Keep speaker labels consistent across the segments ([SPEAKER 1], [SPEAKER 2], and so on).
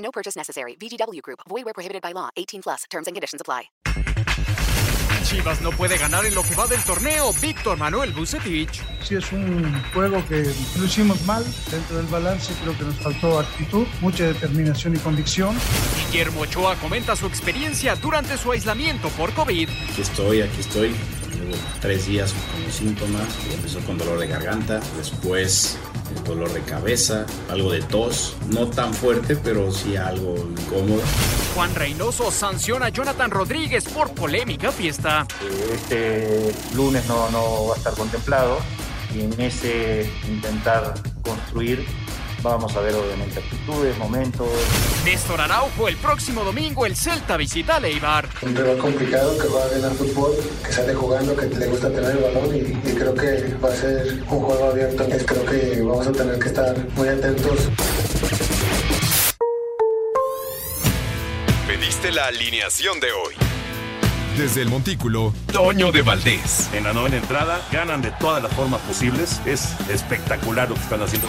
[SPEAKER 1] No purchase necessary. VGW Group. Void where prohibited by law. 18 plus. Terms and conditions apply.
[SPEAKER 2] Chivas no puede ganar en lo que va del torneo. Víctor Manuel Bucetich.
[SPEAKER 3] Sí, es un juego que lo hicimos mal. Dentro del balance creo que nos faltó actitud, mucha determinación y convicción.
[SPEAKER 2] Guillermo Ochoa comenta su experiencia durante su aislamiento por COVID.
[SPEAKER 4] Aquí estoy, aquí estoy. Llevo tres días con los síntomas. Empezó con dolor de garganta, después dolor de cabeza, algo de tos, no tan fuerte, pero sí algo incómodo.
[SPEAKER 2] Juan Reynoso sanciona a Jonathan Rodríguez por polémica fiesta.
[SPEAKER 5] Este lunes no, no va a estar contemplado y en ese intentar construir Vamos a ver obviamente actitudes, momentos.
[SPEAKER 2] Néstor Araujo, el próximo domingo el Celta visita a Leibar.
[SPEAKER 6] Un rival complicado que va a ganar fútbol, que sale jugando, que le gusta tener el balón y, y creo que va a ser un juego abierto. Entonces creo que vamos a tener que estar muy atentos.
[SPEAKER 7] Pediste la alineación de hoy. Desde el Montículo, Toño de Valdés.
[SPEAKER 8] En la novena entrada ganan de todas las formas posibles. Es espectacular lo que están haciendo.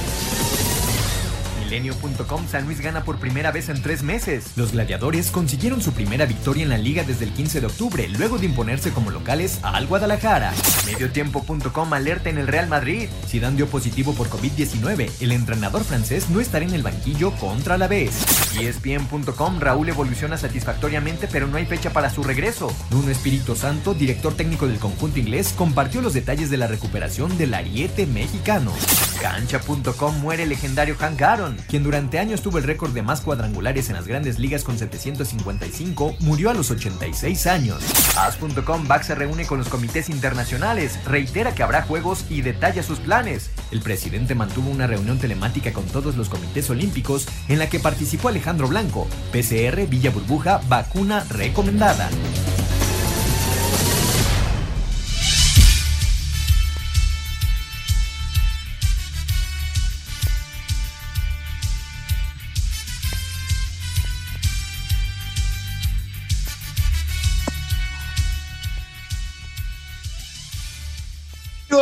[SPEAKER 9] Milenio.com San Luis gana por primera vez en tres meses. Los gladiadores consiguieron su primera victoria en la liga desde el 15 de octubre, luego de imponerse como locales al Guadalajara. Mediotiempo.com alerta en el Real Madrid. Zidane dio positivo por COVID-19. El entrenador francés no estará en el banquillo contra la vez. ESPN.com Raúl evoluciona satisfactoriamente, pero no hay fecha para su regreso. Nuno Espíritu Santo, director técnico del conjunto inglés, compartió los detalles de la recuperación del ariete mexicano. Cancha.com muere el legendario Hank Aaron, quien durante años tuvo el récord de más cuadrangulares en las grandes ligas con 755, murió a los 86 años. As.com Bax se reúne con los comités internacionales, reitera que habrá juegos y detalla sus planes. El presidente mantuvo una reunión telemática con todos los comités olímpicos en la que participó Alejandro Blanco. PCR, Villa Burbuja, vacuna recomendada.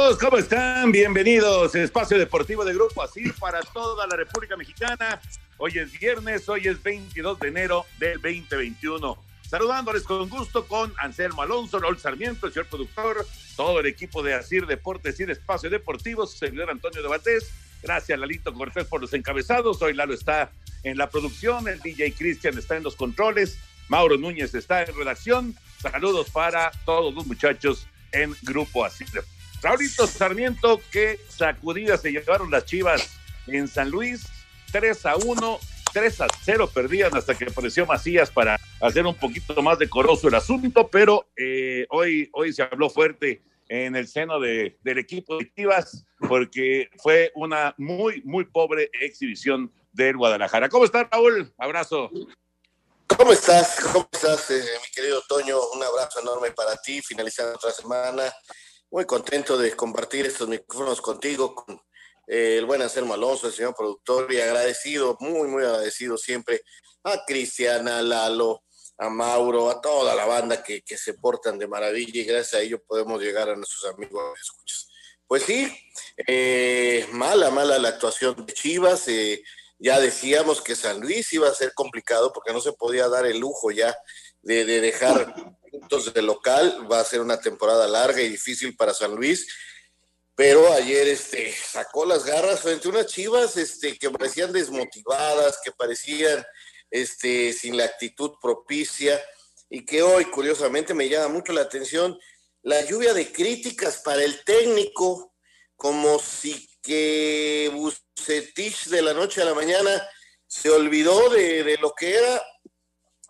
[SPEAKER 10] Amigos, ¿cómo están? Bienvenidos. Espacio Deportivo de Grupo Asir para toda la República Mexicana. Hoy es viernes, hoy es 22 de enero del 2021. Saludándoles con gusto con Anselmo Alonso, Raúl Sarmiento, el señor productor, todo el equipo de Asir Deportes y de Espacio Deportivo, su servidor Antonio de Batés. Gracias, Lalito Cortés, por los encabezados. Hoy Lalo está en la producción, el DJ Cristian está en los controles, Mauro Núñez está en redacción. Saludos para todos los muchachos en Grupo Asir. Raulito Sarmiento, qué sacudidas se llevaron las Chivas en San Luis, 3 a 1, 3 a 0 perdían hasta que apareció Macías para hacer un poquito más decoroso el asunto, pero eh, hoy, hoy se habló fuerte en el seno de, del equipo de Chivas porque fue una muy, muy pobre exhibición del Guadalajara. ¿Cómo estás, Raúl? Abrazo.
[SPEAKER 11] ¿Cómo estás? ¿Cómo estás, eh, mi querido Toño? Un abrazo enorme para ti, finalizando otra semana muy contento de compartir estos micrófonos contigo, con eh, el buen Anselmo Alonso, el señor productor, y agradecido, muy, muy agradecido siempre a Cristiana, a Lalo, a Mauro, a toda la banda que, que, se portan de maravilla y gracias a ello podemos llegar a nuestros amigos escuchas. Pues sí, eh, mala, mala la actuación de Chivas. Eh, ya decíamos que San Luis iba a ser complicado porque no se podía dar el lujo ya de, de dejar puntos de local. Va a ser una temporada larga y difícil para San Luis. Pero ayer este, sacó las garras frente a unas chivas este, que parecían desmotivadas, que parecían este, sin la actitud propicia y que hoy, curiosamente, me llama mucho la atención la lluvia de críticas para el técnico, como si que Bucetich de la noche a la mañana se olvidó de, de lo que era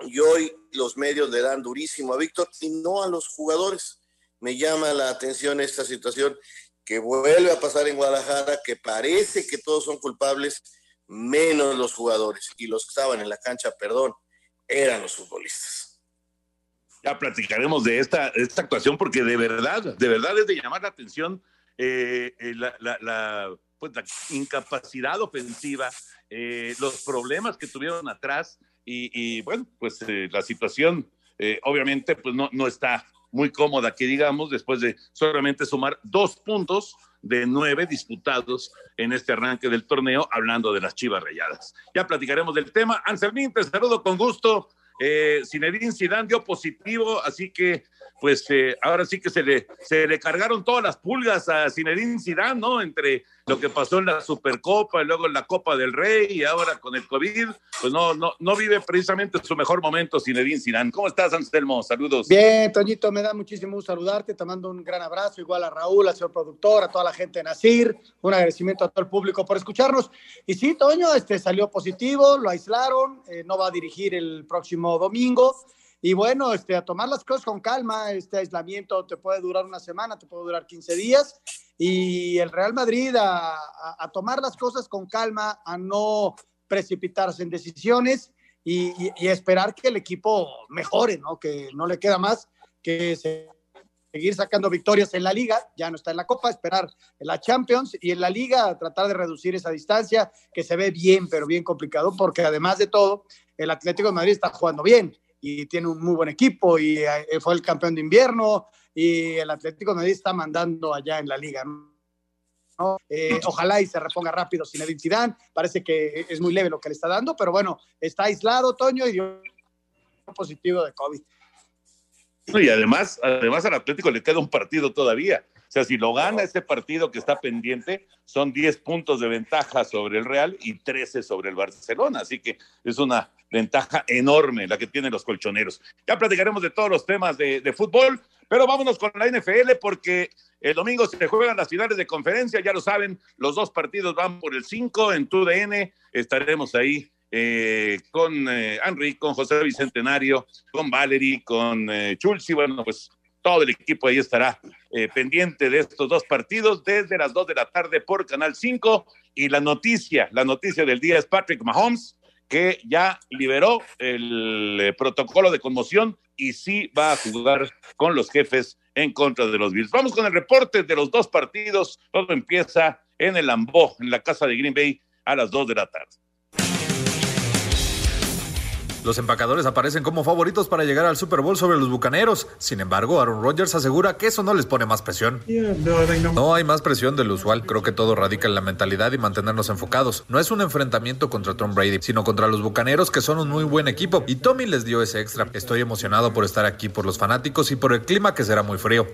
[SPEAKER 11] y hoy los medios le dan durísimo a Víctor y no a los jugadores. Me llama la atención esta situación que vuelve a pasar en Guadalajara, que parece que todos son culpables, menos los jugadores. Y los que estaban en la cancha, perdón, eran los futbolistas.
[SPEAKER 10] Ya platicaremos de esta, esta actuación porque de verdad, de verdad es de llamar la atención eh, eh, la, la, pues, la, incapacidad ofensiva, eh, los problemas que tuvieron atrás y, y bueno, pues eh, la situación eh, obviamente pues no, no está muy cómoda, que digamos, después de solamente sumar dos puntos de nueve disputados en este arranque del torneo, hablando de las chivas rayadas. Ya platicaremos del tema. Anselmín, te saludo con gusto. Eh, Zinedine Zidane dio positivo, así que pues eh, ahora sí que se le, se le cargaron todas las pulgas a Zinedine Zidane, ¿no? Entre lo que pasó en la Supercopa y luego en la Copa del Rey y ahora con el COVID, pues no, no, no vive precisamente su mejor momento Zinedine Zidane. ¿Cómo estás, Anselmo? Saludos.
[SPEAKER 12] Bien, Toñito, me da muchísimo gusto saludarte, te mando un gran abrazo, igual a Raúl, al señor productor, a toda la gente de Nacir, un agradecimiento a todo el público por escucharnos. Y sí, Toño, este salió positivo, lo aislaron, eh, no va a dirigir el próximo domingo. Y bueno, este, a tomar las cosas con calma, este aislamiento te puede durar una semana, te puede durar 15 días, y el Real Madrid a, tomar las cosas con calma, a no precipitarse en decisiones y, esperar que el equipo mejore, ¿no? Que no le queda más que se, seguir sacando victorias en la liga, ya no está en la Copa, esperar en la Champions y en la liga tratar de reducir esa distancia que se ve bien, pero bien complicado, porque además de todo, el Atlético de Madrid está jugando bien y tiene un muy buen equipo y eh, fue el campeón de invierno y el Atlético Madrid está mandando allá en la liga. ¿no? Eh, ojalá y se reponga rápido sin Zidane, parece que es muy leve lo que le está dando, pero bueno, está aislado Toño y dio positivo de COVID.
[SPEAKER 10] Y además, además al Atlético le queda un partido todavía. O sea, si lo gana ese partido que está pendiente, son 10 puntos de ventaja sobre el Real y 13 sobre el Barcelona. Así que es una ventaja enorme la que tienen los colchoneros. Ya platicaremos de todos los temas de, fútbol, pero vámonos con la NFL porque el domingo se juegan las finales de conferencia, ya lo saben, los dos partidos van por el 5 en TUDN, estaremos ahí eh, con eh, Henry, con José Bicentenario, con Valery, con eh, Chulsi, bueno, pues todo el equipo ahí estará eh, pendiente de estos dos partidos desde las 2 de la tarde por Canal 5 y la noticia, la noticia del día es Patrick Mahomes que ya liberó el eh, protocolo de conmoción y sí va a jugar con los jefes en contra de los Bills. Vamos con el reporte de los dos partidos. Todo empieza en el Lambeau, en la casa de Green Bay, a las 2 de la tarde.
[SPEAKER 13] Los empacadores aparecen como favoritos para llegar al Super Bowl sobre los Bucaneros. Sin embargo, Aaron Rodgers asegura que eso no les pone más presión. No hay más presión de lo usual. Creo que todo radica en la mentalidad y mantenernos enfocados. No es un enfrentamiento contra Tom Brady, sino contra los Bucaneros, que son un muy buen equipo. Y Tommy les dio ese extra. Estoy emocionado por estar aquí, por los fanáticos y por el clima que será muy frío.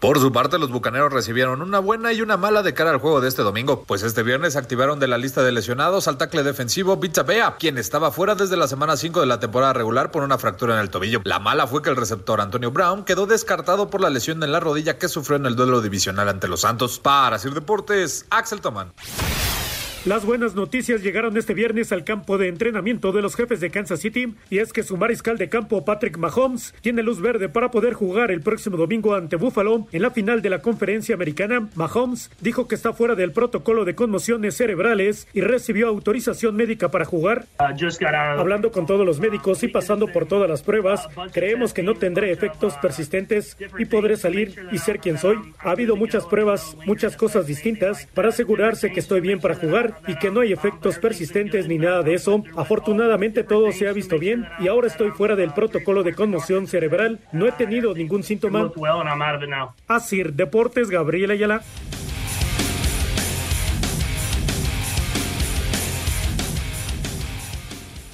[SPEAKER 13] Por su parte, los Bucaneros recibieron una buena y una mala de cara al juego de este domingo, pues este viernes activaron de la lista de lesionados al tackle defensivo Vita Bea, quien estaba fuera desde la semana semana 5 de la temporada regular por una fractura en el tobillo. La mala fue que el receptor Antonio Brown quedó descartado por la lesión en la rodilla que sufrió en el duelo divisional ante los Santos. Para Sir Deportes, Axel Toman.
[SPEAKER 14] Las buenas noticias llegaron este viernes al campo de entrenamiento de los jefes de Kansas City y es que su mariscal de campo Patrick Mahomes tiene luz verde para poder jugar el próximo domingo ante Buffalo en la final de la conferencia americana. Mahomes dijo que está fuera del protocolo de conmociones cerebrales y recibió autorización médica para jugar. Hablando con todos los médicos y pasando por todas las pruebas, creemos que no tendré efectos persistentes y podré salir y ser quien soy. Ha habido muchas pruebas, muchas cosas distintas para asegurarse que estoy bien para jugar y que no hay efectos persistentes ni nada de eso. Afortunadamente todo se ha visto bien y ahora estoy fuera del protocolo de conmoción cerebral. No he tenido ningún síntoma. Asir Deportes, Gabriel Ayala.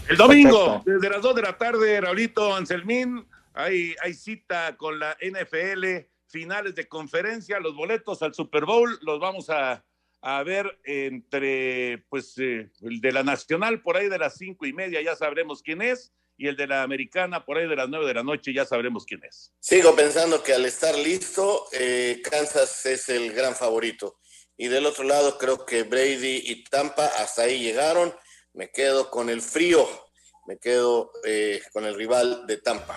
[SPEAKER 10] El domingo, desde las 2 de la tarde, Raulito Anselmín, hay, hay cita con la NFL, finales de conferencia, los boletos al Super Bowl los vamos a, a ver entre, pues, eh, el de la Nacional por ahí de las cinco y media, ya sabremos quién es, y el de la Americana por ahí de las nueve de la noche, ya sabremos quién es.
[SPEAKER 11] Sigo pensando que al estar listo, eh, Kansas es el gran favorito. Y del otro lado, creo que Brady y Tampa hasta ahí llegaron. Me quedo con el frío, me quedo eh, con el rival de Tampa.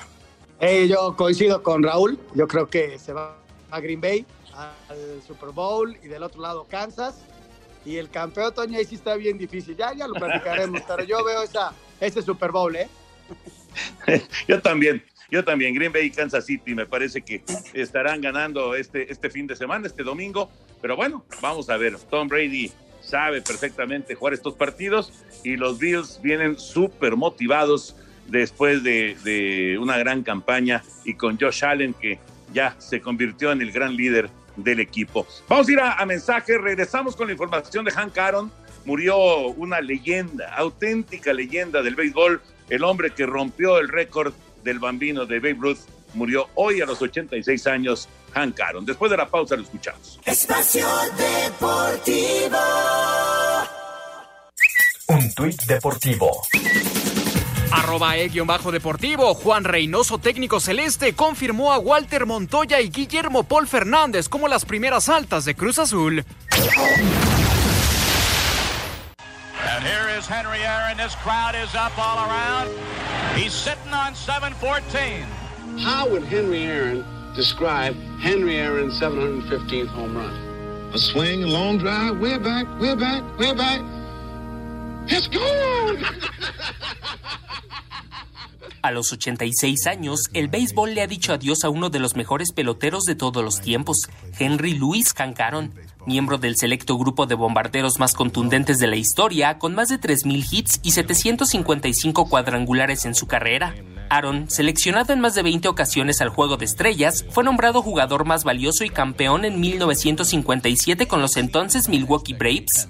[SPEAKER 12] yo coincido con Raúl, yo creo que se va a Green Bay al Super Bowl y del otro lado Kansas. Y el campeón, Toño, ahí sí está bien difícil. Ya, ya lo platicaremos, pero yo veo esa, ese Super Bowl, ¿eh?
[SPEAKER 10] yo también, yo también. Green Bay y Kansas City me parece que estarán ganando este, este fin de semana, este domingo. Pero bueno, vamos a ver. Tom Brady sabe perfectamente jugar estos partidos y los Bills vienen súper motivados después de, de, una gran campaña y con Josh Allen que ya se convirtió en el gran líder del equipo. Vamos a ir a, mensaje, regresamos con la información de Hank Aaron. Murió una leyenda, auténtica leyenda del béisbol, el hombre que rompió el récord del bambino de Babe Ruth, murió hoy a los 86 años, Hank Aaron. Después de la pausa lo escuchamos.
[SPEAKER 15] Espacio Deportivo.
[SPEAKER 16] Un tuit deportivo
[SPEAKER 2] Arroba E-deportivo, Juan Reynoso, técnico celeste, confirmó a Walter Montoya y Guillermo Paul Fernández como las primeras altas de Cruz Azul.
[SPEAKER 17] And here is Henry Aaron. This crowd is up all around. He's sitting on 714.
[SPEAKER 18] How would Henry Aaron describe Henry Aaron's 715th home run?
[SPEAKER 19] A swing, a long drive, way back, way back, way back. It's gone!
[SPEAKER 20] A los 86 años, el béisbol le ha dicho adiós a uno de los mejores peloteros de todos los tiempos, Henry Louis Cancaron, miembro del selecto grupo de bombarderos más contundentes de la historia, con más de 3.000 hits y 755 cuadrangulares en su carrera. Aaron, seleccionado en más de 20 ocasiones al Juego de Estrellas, fue nombrado jugador más valioso y campeón en 1957 con los entonces Milwaukee Braves.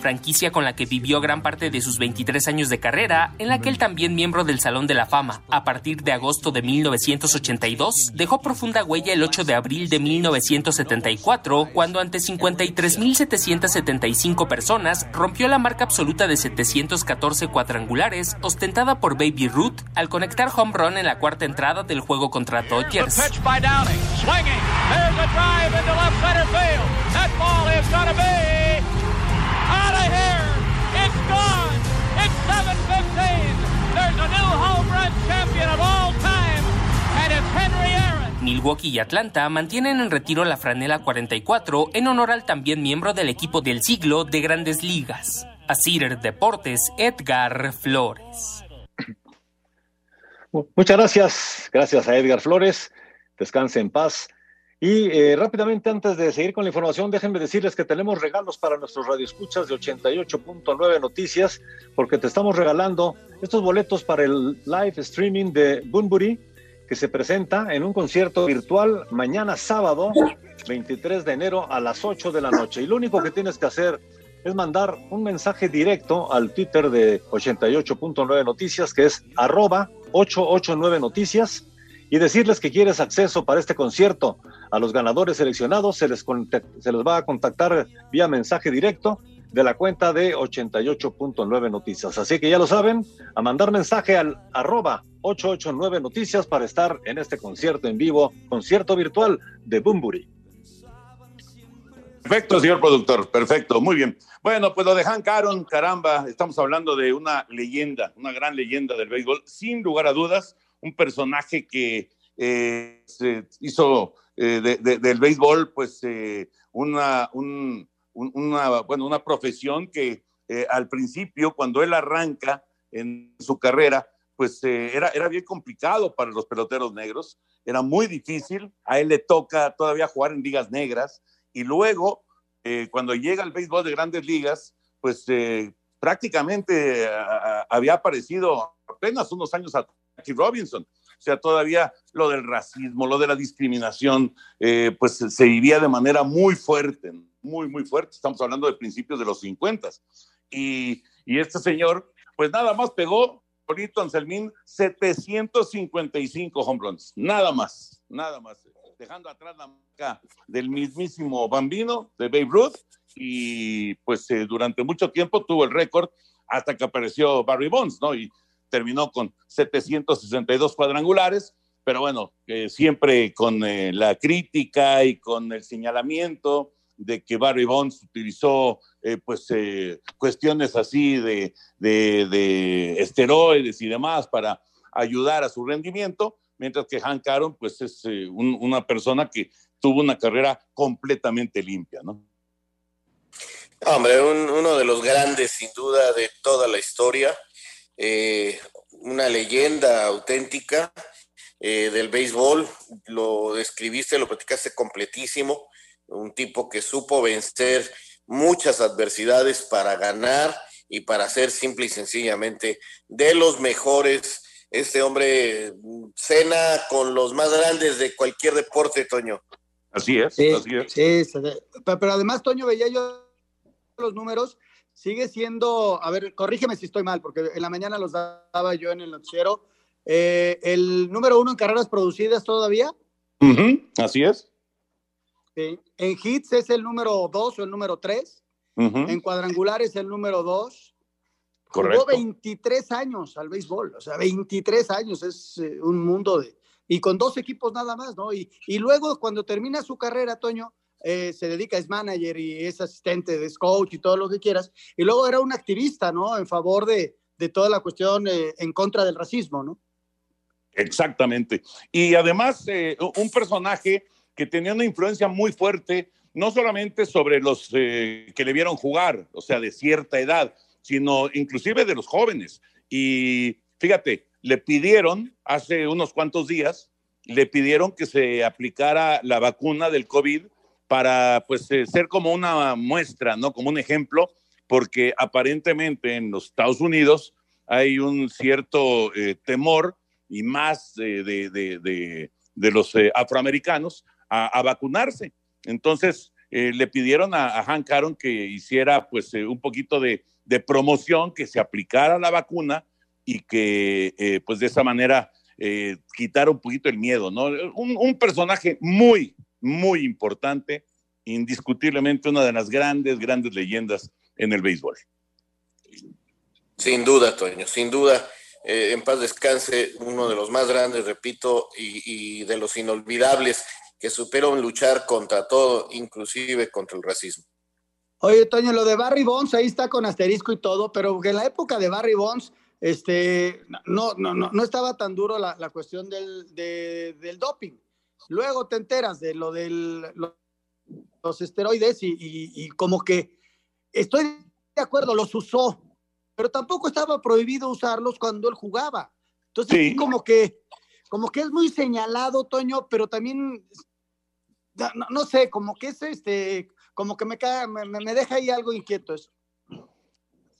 [SPEAKER 20] Franquicia con la que vivió gran parte de sus 23 años de carrera, en la que él también miembro del Salón de la Fama. A partir de agosto de 1982, dejó profunda huella el 8 de abril de 1974, cuando ante 53.775 personas rompió la marca absoluta de 714 cuadrangulares ostentada por Baby Ruth al conectar home run en la cuarta entrada del juego contra Dodgers. Milwaukee y Atlanta mantienen en retiro la franela 44 en honor al también miembro del equipo del siglo de Grandes Ligas. Asir Deportes, Edgar Flores.
[SPEAKER 21] Muchas gracias, gracias a Edgar Flores. Descanse en paz. Y eh, rápidamente, antes de seguir con la información, déjenme decirles que tenemos regalos para nuestros radioescuchas de 88.9 Noticias, porque te estamos regalando estos boletos para el live streaming de Bunbury, que se presenta en un concierto virtual mañana sábado, 23 de enero a las 8 de la noche. Y lo único que tienes que hacer es mandar un mensaje directo al Twitter de 88.9 Noticias, que es arroba 889 Noticias y decirles que quieres acceso para este concierto. A los ganadores seleccionados se les, se les va a contactar vía mensaje directo de la cuenta de 88.9 Noticias. Así que ya lo saben, a mandar mensaje al arroba 889 Noticias para estar en este concierto en vivo, concierto virtual de Bumburi.
[SPEAKER 10] Perfecto, señor productor, perfecto, muy bien. Bueno, pues lo de Hank Aaron, caramba, estamos hablando de una leyenda, una gran leyenda del béisbol, sin lugar a dudas, un personaje que eh, se hizo eh, del béisbol, pues eh, una, una, bueno, una profesión que al principio, cuando él arranca en su carrera, pues era, era bien complicado para los peloteros negros, era muy difícil, a él le toca todavía jugar en ligas negras, y luego, cuando llega al béisbol de grandes ligas, pues prácticamente había aparecido apenas unos años atrás Robinson. O sea, todavía lo del racismo, lo de la discriminación, eh, pues se vivía de manera muy fuerte, muy, muy fuerte. Estamos hablando de principios de los 50. Y, y este señor, pues nada más pegó Solito Anselmín, 755 home runs, nada más, nada más, dejando atrás la marca del mismísimo Bambino de Babe Ruth y pues eh, durante mucho tiempo tuvo el récord hasta que apareció Barry Bonds, ¿no? Terminó con 762 cuadrangulares, pero bueno, eh, siempre con eh, la crítica y con el señalamiento de que Barry Bonds utilizó eh, pues eh, cuestiones así de, de, de, esteroides y demás para ayudar a su rendimiento, mientras que Hank Aaron pues es eh, un, una persona que tuvo una carrera completamente limpia, ¿no?
[SPEAKER 11] Hombre, un, uno de los grandes sin duda de toda la historia, eh, una leyenda auténtica del béisbol, lo describiste, lo platicaste completísimo, un tipo que supo vencer muchas adversidades para ganar y para ser simple y sencillamente de los mejores. Este hombre cena con los más grandes de cualquier deporte, Toño.
[SPEAKER 10] Así es,
[SPEAKER 12] sí,
[SPEAKER 10] así es.
[SPEAKER 12] Sí, pero además, Toño, veía yo los números, sigue siendo, a ver, corrígeme si estoy mal, porque en la mañana los daba yo en el noticiero. Eh, el número uno en carreras producidas todavía.
[SPEAKER 10] Uh -huh, así es.
[SPEAKER 12] Sí. En hits es el número dos o el número tres. Uh -huh. En cuadrangulares el número dos.
[SPEAKER 10] Correcto.
[SPEAKER 12] Jugó 23 años al béisbol, o sea, 23 años es eh, un mundo de... Y con dos equipos nada más, ¿no? Y, y luego cuando termina su carrera, Toño, eh, se dedica, es manager y es asistente, es coach y todo lo que quieras. Y luego era un activista, ¿no? En favor de, de toda la cuestión eh, en contra del racismo, ¿no?
[SPEAKER 10] Exactamente. Y además, eh, un personaje que tenía una influencia muy fuerte, no solamente sobre los eh, que le vieron jugar, o sea, de cierta edad, sino inclusive de los jóvenes. Y fíjate, le pidieron hace unos cuantos días, le pidieron que se aplicara la vacuna del COVID para pues eh, ser como una muestra, ¿no? Como un ejemplo, porque aparentemente en los Estados Unidos hay un cierto eh, temor y más eh, de, de, de, de, los eh, afroamericanos a, vacunarse. Entonces eh, le pidieron a, a, Hank Aaron que hiciera pues un poquito de, promoción, que se aplicara la vacuna y que pues de esa manera quitara un poquito el miedo, ¿no? Un, un personaje muy, muy importante, indiscutiblemente una de las grandes, grandes leyendas en el béisbol.
[SPEAKER 11] Sin duda, Toño, sin duda. Eh, en paz descanse, uno de los más grandes, repito, y, y, de los inolvidables que supieron luchar contra todo, inclusive contra el racismo.
[SPEAKER 12] Oye, Toño, lo de Barry Bonds, ahí está con asterisco y todo, pero en la época de Barry Bonds, este, no, no, no, no estaba tan duro la, la cuestión del, de, del doping. Luego te enteras de lo de lo, los esteroides y, y, y como que estoy de acuerdo, los usó, pero tampoco estaba prohibido usarlos cuando él jugaba. Entonces, sí. como que, como que es muy señalado, Toño, pero también, no, no sé, como que es este, como que me, cae, me, me, deja ahí algo inquieto eso.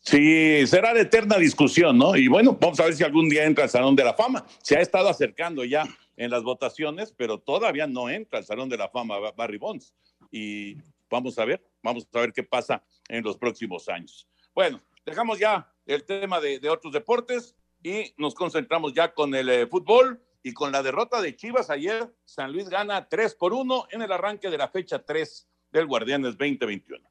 [SPEAKER 10] Sí, será de eterna discusión, ¿no? Y bueno, vamos a ver si algún día entra al Salón de la Fama. Se ha estado acercando ya en las votaciones, pero todavía no entra al Salón de la Fama Barry Bonds. Y vamos a ver, vamos a ver qué pasa en los próximos años. Bueno, dejamos ya el tema de, de otros deportes y nos concentramos ya con el eh, fútbol y con la derrota de Chivas ayer. San Luis gana 3 por 1 en el arranque de la fecha 3 del Guardianes 2021.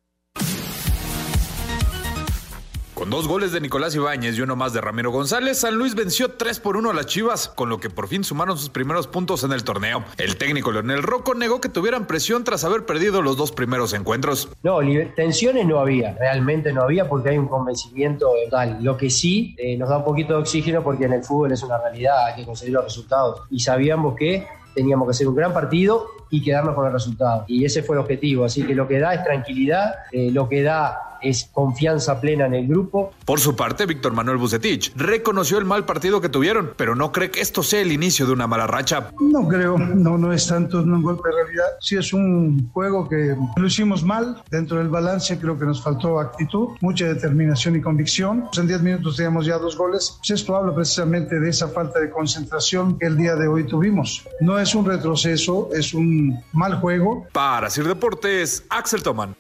[SPEAKER 13] Con dos goles de Nicolás Ibáñez y uno más de Ramiro González, San Luis venció 3 por 1 a las Chivas, con lo que por fin sumaron sus primeros puntos en el torneo. El técnico Leonel Rocco negó que tuvieran presión tras haber perdido los dos primeros encuentros.
[SPEAKER 22] No, tensiones no había, realmente no había porque hay un convencimiento total. Lo que sí eh, nos da un poquito de oxígeno porque en el fútbol es una realidad, hay que conseguir los resultados. Y sabíamos que teníamos que hacer un gran partido y quedarnos con el resultado. Y ese fue el objetivo. Así que lo que da es tranquilidad, eh, lo que da es confianza plena en el grupo.
[SPEAKER 13] Por su parte, Víctor Manuel Bucetich reconoció el mal partido que tuvieron, pero no cree que esto sea el inicio de una mala racha.
[SPEAKER 23] No creo, no, no es tanto un golpe de realidad. Sí es un juego que lo hicimos mal. Dentro del balance creo que nos faltó actitud, mucha determinación y convicción. En 10 minutos teníamos ya dos goles. Pues esto habla precisamente de esa falta de concentración que el día de hoy tuvimos. No es un retroceso, es un mal juego.
[SPEAKER 13] Para Sir Deportes, Axel Toman.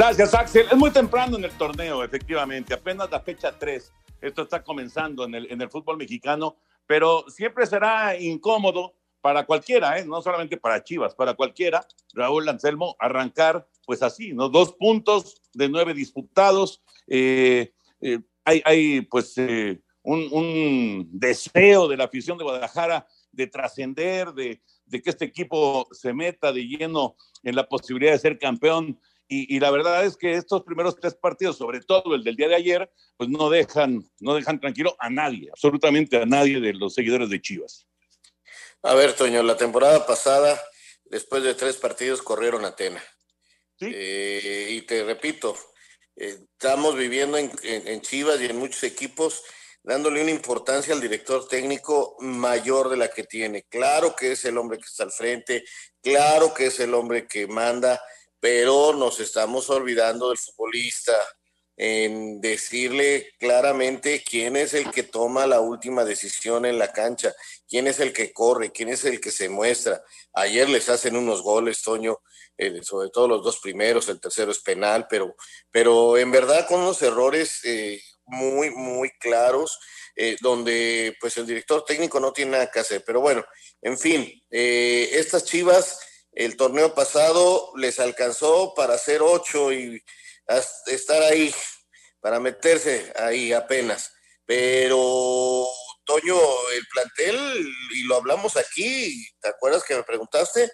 [SPEAKER 10] Gracias, Axel. Es muy temprano en el torneo, efectivamente. Apenas la fecha 3. Esto está comenzando en el, en el fútbol mexicano, pero siempre será incómodo para cualquiera, ¿eh? no solamente para Chivas, para cualquiera, Raúl Anselmo, arrancar pues así, ¿no? Dos puntos de nueve disputados. Eh, eh, hay, hay, pues eh, un, un, deseo de la afición de Guadalajara de trascender, de, de, que este equipo se meta de lleno en la posibilidad de ser campeón. Y, y, la verdad es que estos primeros tres partidos, sobre todo el del día de ayer, pues no dejan, no dejan tranquilo a nadie, absolutamente a nadie de los seguidores de Chivas.
[SPEAKER 11] A ver, Toño, la temporada pasada, después de tres partidos, corrieron a Tena. ¿Sí? Eh, y te repito, eh, estamos viviendo en, en, en, Chivas y en muchos equipos dándole una importancia al director técnico mayor de la que tiene. Claro que es el hombre que está al frente, claro que es el hombre que manda, pero nos estamos olvidando del futbolista, en decirle claramente quién es el que toma la última decisión en la cancha, quién es el que corre, quién es el que se muestra. Ayer les hacen unos goles, Toño, eh, sobre todo los dos primeros, el tercero es penal, pero, pero en verdad con unos errores eh, muy, muy claros, eh, donde pues el director técnico no tiene nada que hacer. Pero bueno, en fin, estas chivas, el torneo pasado les alcanzó para hacer ocho y estar ahí, para meterse ahí apenas. Pero, Toño, el plantel, y lo hablamos aquí, ¿te acuerdas que me preguntaste?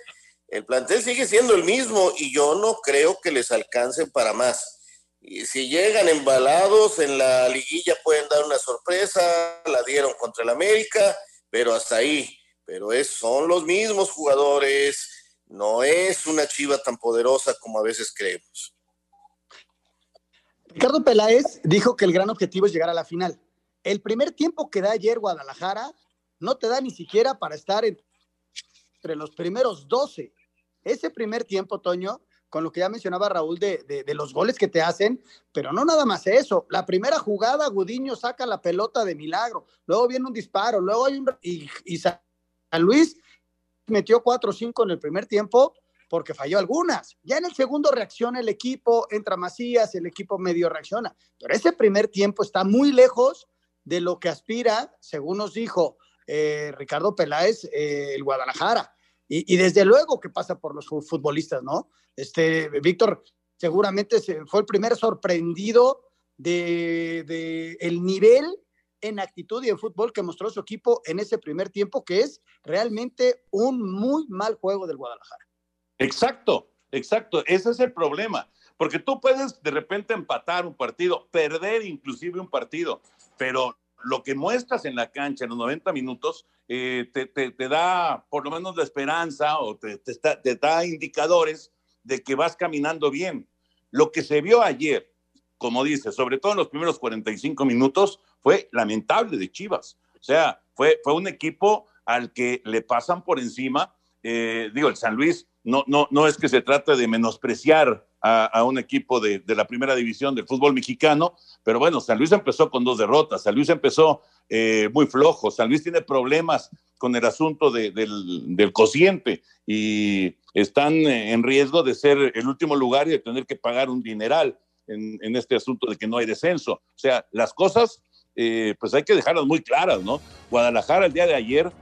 [SPEAKER 11] El plantel sigue siendo el mismo y yo no creo que les alcance para más. Y si llegan embalados en la liguilla pueden dar una sorpresa, la dieron contra el América, pero hasta ahí. Pero es, son los mismos jugadores, no es una chiva tan poderosa como a veces creemos.
[SPEAKER 12] Ricardo Peláez dijo que el gran objetivo es llegar a la final. El primer tiempo que da ayer Guadalajara no te da ni siquiera para estar entre los primeros 12. Ese primer tiempo, Toño, con lo que ya mencionaba Raúl de, los goles que te hacen, pero no nada más eso. La primera jugada, Gudiño saca la pelota de milagro, luego viene un disparo, luego hay un... Y, y San Luis metió 4 o 5 en el primer tiempo porque falló algunas. Ya en el segundo reacciona el equipo, entra Macías, el equipo medio reacciona. Pero ese primer tiempo está muy lejos de lo que aspira, según nos dijo eh, Ricardo Peláez, eh, el Guadalajara. Y, desde luego que pasa por los futbolistas, ¿no? Este, Víctor seguramente se, fue el primer sorprendido de, de, el nivel en actitud y en fútbol que mostró su equipo en ese primer tiempo, que es realmente un muy mal juego del Guadalajara.
[SPEAKER 10] Exacto, exacto. Ese es el problema. Porque tú puedes de repente empatar un partido, perder inclusive un partido, pero lo que muestras en la cancha en los 90 minutos eh, te, te, da por lo menos la esperanza o te, te, da indicadores de que vas caminando bien. Lo que se vio ayer, como dice, sobre todo en los primeros 45 minutos, fue lamentable de Chivas. O sea, fue, fue un equipo al que le pasan por encima. Eh, digo, el San Luis no, no, no es que se trate de menospreciar a, a un equipo de, de, la primera división del fútbol mexicano, pero bueno, San Luis empezó con dos derrotas, San Luis empezó eh, muy flojo, San Luis tiene problemas con el asunto de, del, del, cociente y están en riesgo de ser el último lugar y de tener que pagar un dineral en, en este asunto de que no hay descenso. O sea, las cosas, eh, pues hay que dejarlas muy claras, ¿no? Guadalajara el día de ayer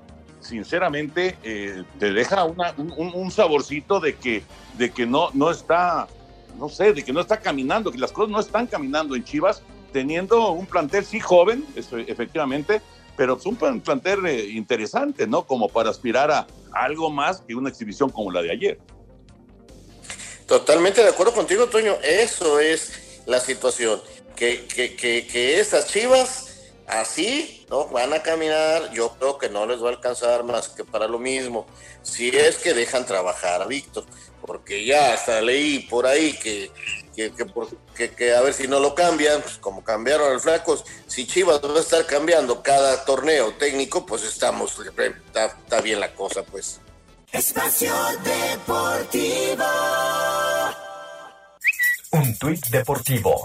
[SPEAKER 10] sinceramente eh, te deja una, un, un, saborcito de que, de que no, no está, no sé, de que no está caminando, que las cosas no están caminando en Chivas, teniendo un plantel sí joven, eso, efectivamente, pero es un plantel eh, interesante, ¿no? Como para aspirar a, a algo más que una exhibición como la de ayer.
[SPEAKER 11] Totalmente de acuerdo contigo, Toño. Eso es la situación. Que, que, que, que esas chivas así no van a caminar, yo creo que no les va a alcanzar más que para lo mismo, si es que dejan trabajar a Víctor, porque ya hasta leí por ahí que, que, que, a ver si no lo cambian, pues como cambiaron al Flacos, si Chivas va a estar cambiando cada torneo técnico, pues estamos, está, está bien la cosa, pues.
[SPEAKER 15] Espacio Deportivo.
[SPEAKER 16] Un tuit deportivo.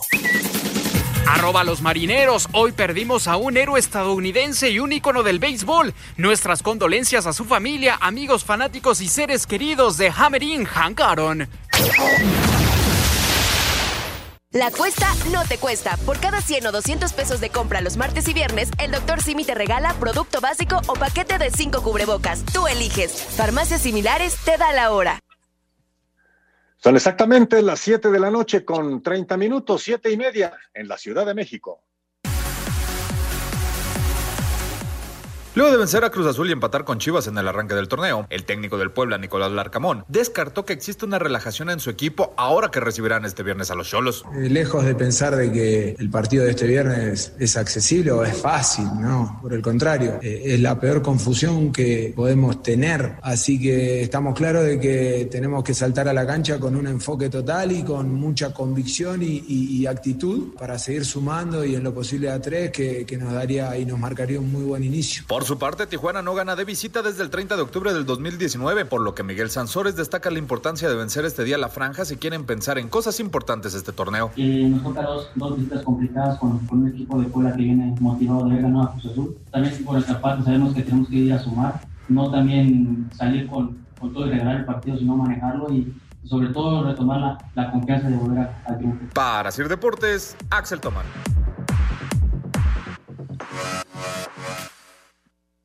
[SPEAKER 2] Arroba los marineros. Hoy perdimos a un héroe estadounidense y un ícono del béisbol. Nuestras condolencias a su familia, amigos fanáticos y seres queridos de Hammerin Hank Aaron.
[SPEAKER 24] La cuesta no te cuesta. Por cada 100 o 200 pesos de compra los martes y viernes, el Dr. Simi te regala producto básico o paquete de 5 cubrebocas. Tú eliges. Farmacias similares te da la hora.
[SPEAKER 21] Son exactamente las 7 de la noche con 30 minutos, 7 y media en la Ciudad de México.
[SPEAKER 13] Luego de vencer a Cruz Azul y empatar con Chivas en el arranque del torneo, el técnico del Puebla, Nicolás Larcamón, descartó que existe una relajación en su equipo ahora que recibirán este viernes a los Cholos.
[SPEAKER 25] Eh, lejos de pensar de que el partido de este viernes es accesible o es fácil, no, por el contrario, eh, es la peor confusión que podemos tener, así que estamos claros de que tenemos que saltar a la cancha con un enfoque total y con mucha convicción y, y- y actitud para seguir sumando y en lo posible a tres que, que nos daría y nos marcaría un muy buen inicio.
[SPEAKER 13] Por su parte, Tijuana no gana de visita desde el 30 de octubre del 2019, por lo que Miguel Sansores destaca la importancia de vencer este día la franja si quieren pensar en cosas importantes este torneo.
[SPEAKER 26] Eh, nos toca dos, dos visitas complicadas con, con un equipo de Puebla que viene motivado de haber ganado a Cruz Azul. También por nuestra parte sabemos que tenemos que ir a sumar, no también salir con, con todo y regalar el partido, sino manejarlo y, sobre todo retomar la, la confianza de volver a- al triunfo.
[SPEAKER 13] Para Sir Deportes, Axel Tomán.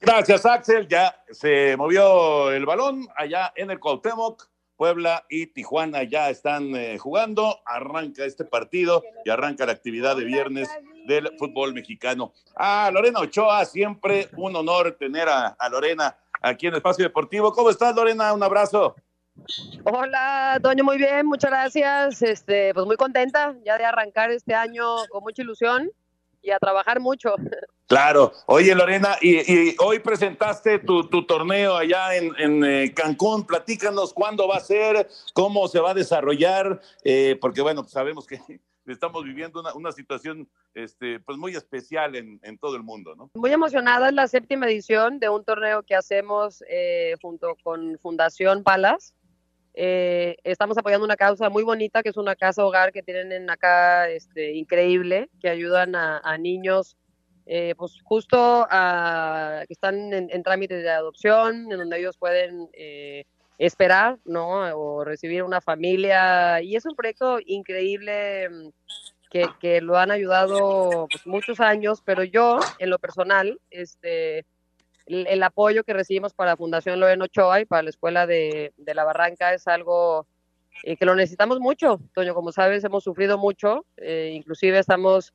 [SPEAKER 10] Gracias, Axel. Ya se movió el balón allá en el Cuauhtémoc. Puebla y Tijuana ya están eh, jugando. Arranca este partido y arranca la actividad de viernes del fútbol mexicano. Ah, Lorena Ochoa, siempre un honor tener a, Lorena aquí en Espacio Deportivo. ¿Cómo estás, Lorena? Un abrazo.
[SPEAKER 27] Hola, Toño, muy bien, muchas gracias. Este, pues muy contenta ya de arrancar este año con mucha ilusión y a trabajar mucho.
[SPEAKER 10] Claro. Oye, Lorena, y, hoy presentaste tu, torneo allá en, eh, Cancún. Platícanos cuándo va a ser, cómo se va a desarrollar, eh, porque bueno, pues sabemos que estamos viviendo una, una situación este, pues muy especial en, todo el mundo, ¿no?
[SPEAKER 27] Muy emocionada, es la séptima edición de un torneo que hacemos eh, junto con Fundación Palas. Eh, estamos apoyando una causa muy bonita, que es una casa hogar que tienen en acá, este, increíble, que ayudan a niños, eh, pues justo a, que están en, trámites de adopción, en donde ellos pueden eh, esperar, ¿no? O recibir una familia. Y es un proyecto increíble mm, que, que lo han ayudado pues, muchos años, pero yo, en lo personal, este, el, apoyo que recibimos para Fundación Lorena Ochoa y para la Escuela de, de la Barranca es algo eh, que lo necesitamos mucho. Toño, como sabes, hemos sufrido mucho, eh, inclusive estamos,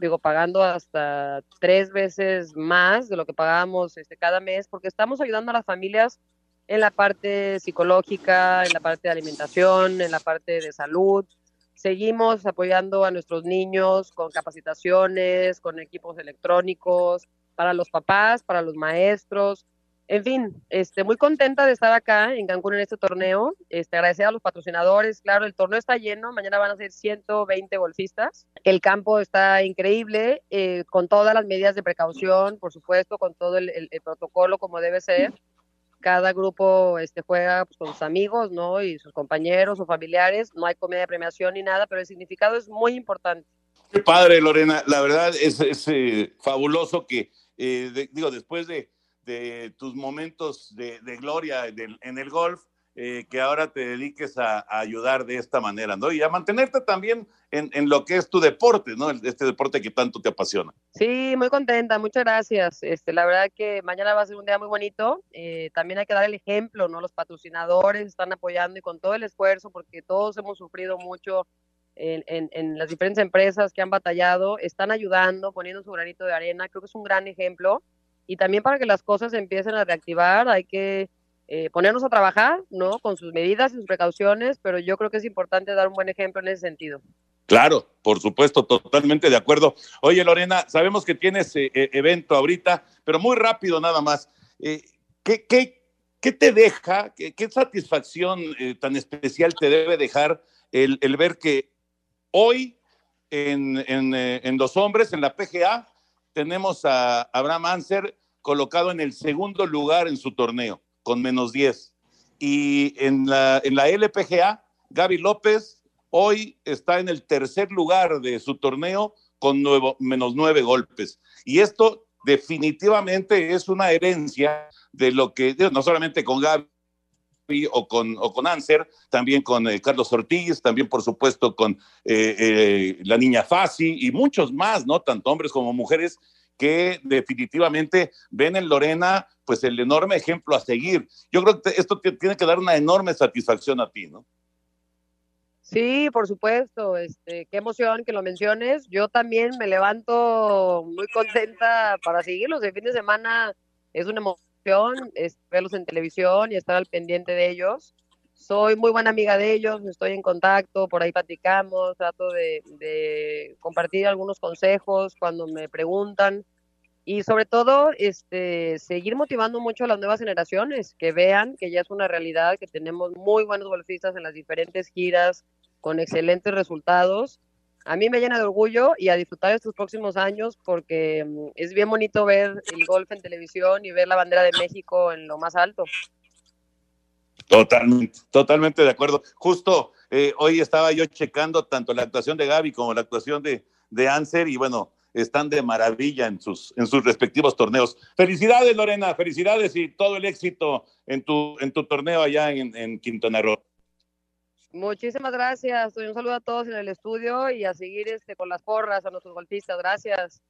[SPEAKER 27] digo, pagando hasta tres veces más de lo que pagábamos este, cada mes, porque estamos ayudando a las familias en la parte psicológica, en la parte de alimentación, en la parte de salud. Seguimos apoyando a nuestros niños con capacitaciones, con equipos electrónicos, para los papás, para los maestros. En fin, este, muy contenta de estar acá en Cancún en este torneo. Este, agradecer a los patrocinadores. Claro, el torneo está lleno. Mañana van a ser 120 golfistas. El campo está increíble, eh, con todas las medidas de precaución, por supuesto, con todo el, el- protocolo como debe ser. Cada grupo este, juega pues, con sus amigos, ¿no? Y sus compañeros o familiares. No hay comida de premiación ni nada, pero el significado es muy importante.
[SPEAKER 10] Qué padre, Lorena. La verdad es, es, eh, fabuloso que, eh, digo, después de, de tus momentos de, gloria en el golf, eh, que ahora te dediques a, ayudar de esta manera, ¿no? Y a mantenerte también en, lo que es tu deporte, ¿no? Este deporte que tanto te apasiona.
[SPEAKER 27] Sí, muy contenta, muchas gracias. Este, la verdad que mañana va a ser un día muy bonito. Eh, también hay que dar el ejemplo, ¿no? Los patrocinadores están apoyando y con todo el esfuerzo, porque todos hemos sufrido mucho en, en- en las diferentes empresas que han batallado, están ayudando, poniendo su granito de arena. Creo que es un gran ejemplo. Y también para que las cosas empiecen a reactivar, hay que eh, ponernos a trabajar, ¿no? Con sus medidas y sus precauciones, pero yo creo que es importante dar un buen ejemplo en ese sentido.
[SPEAKER 10] Claro, por supuesto, totalmente de acuerdo. Oye, Lorena, sabemos que tienes eh, eh, evento ahorita, pero muy rápido nada más. ¿qué, qué, qué te deja, qué, qué satisfacción tan especial te debe dejar el, el ver que hoy en, en, en los hombres, en la PGA, tenemos a Abraham Anser colocado en el segundo lugar en su torneo, con menos 10. Y en la, en la LPGA, Gaby López hoy está en el tercer lugar de su torneo con nuevo, menos nueve golpes. Y esto definitivamente es una herencia de lo que, no solamente con Gaby o con, o con Anser, también con eh, Carlos Ortiz, también por supuesto con eh, eh, la niña Fasi y muchos más, ¿no? Tanto hombres como mujeres que definitivamente ven en Lorena pues el enorme ejemplo a seguir. Yo creo que esto tiene que dar una enorme satisfacción a ti, ¿no?
[SPEAKER 27] Sí, por supuesto. Este, qué emoción que lo menciones. Yo también me levanto muy contenta para seguirlos. El fin de semana es una emoción es verlos en televisión y estar al pendiente de ellos. Soy muy buena amiga de ellos, estoy en contacto, por ahí platicamos, trato de, de compartir algunos consejos cuando me preguntan y sobre todo este seguir motivando mucho a las nuevas generaciones que vean que ya es una realidad que tenemos muy buenos golfistas en las diferentes giras con excelentes resultados a mí me llena de orgullo y a disfrutar estos próximos años porque mm, es bien bonito ver el golf en televisión y ver la bandera de México en lo más alto.
[SPEAKER 10] Totalmente, totalmente de acuerdo. Justo eh, hoy estaba yo checando tanto la actuación de Gaby como la actuación de, de Anser y bueno, están de maravilla en sus, en sus respectivos torneos. Felicidades, Lorena, felicidades y todo el éxito en tu, en tu torneo allá en, en Quintana Roo.
[SPEAKER 27] Muchísimas gracias. Un saludo a todos en el estudio y a seguir este, con las porras a nuestros golfistas. Gracias.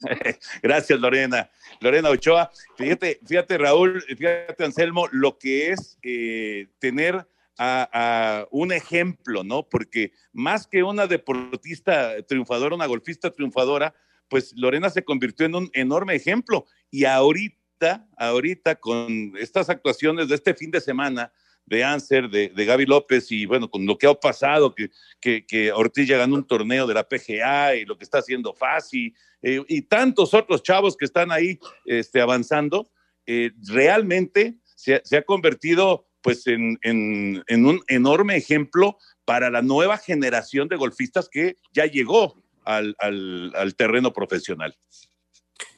[SPEAKER 10] Gracias, Lorena. Lorena Ochoa, fíjate, fíjate, Raúl, fíjate, Anselmo, lo que es eh, tener a, a, un ejemplo, ¿no? Porque más que una deportista triunfadora, una golfista triunfadora, pues Lorena se convirtió en un enorme ejemplo. Y ahorita, ahorita, con estas actuaciones de este fin de semana, de Anser, de, Gaby López y bueno, con lo que ha pasado, que, que, que, Ortiz ya ganó un torneo de la PGA y lo que está haciendo Fasi eh, y tantos otros chavos que están ahí este, avanzando, eh, realmente se, se, ha convertido pues en, en, en, un enorme ejemplo para la nueva generación de golfistas que ya llegó al, al, al terreno profesional.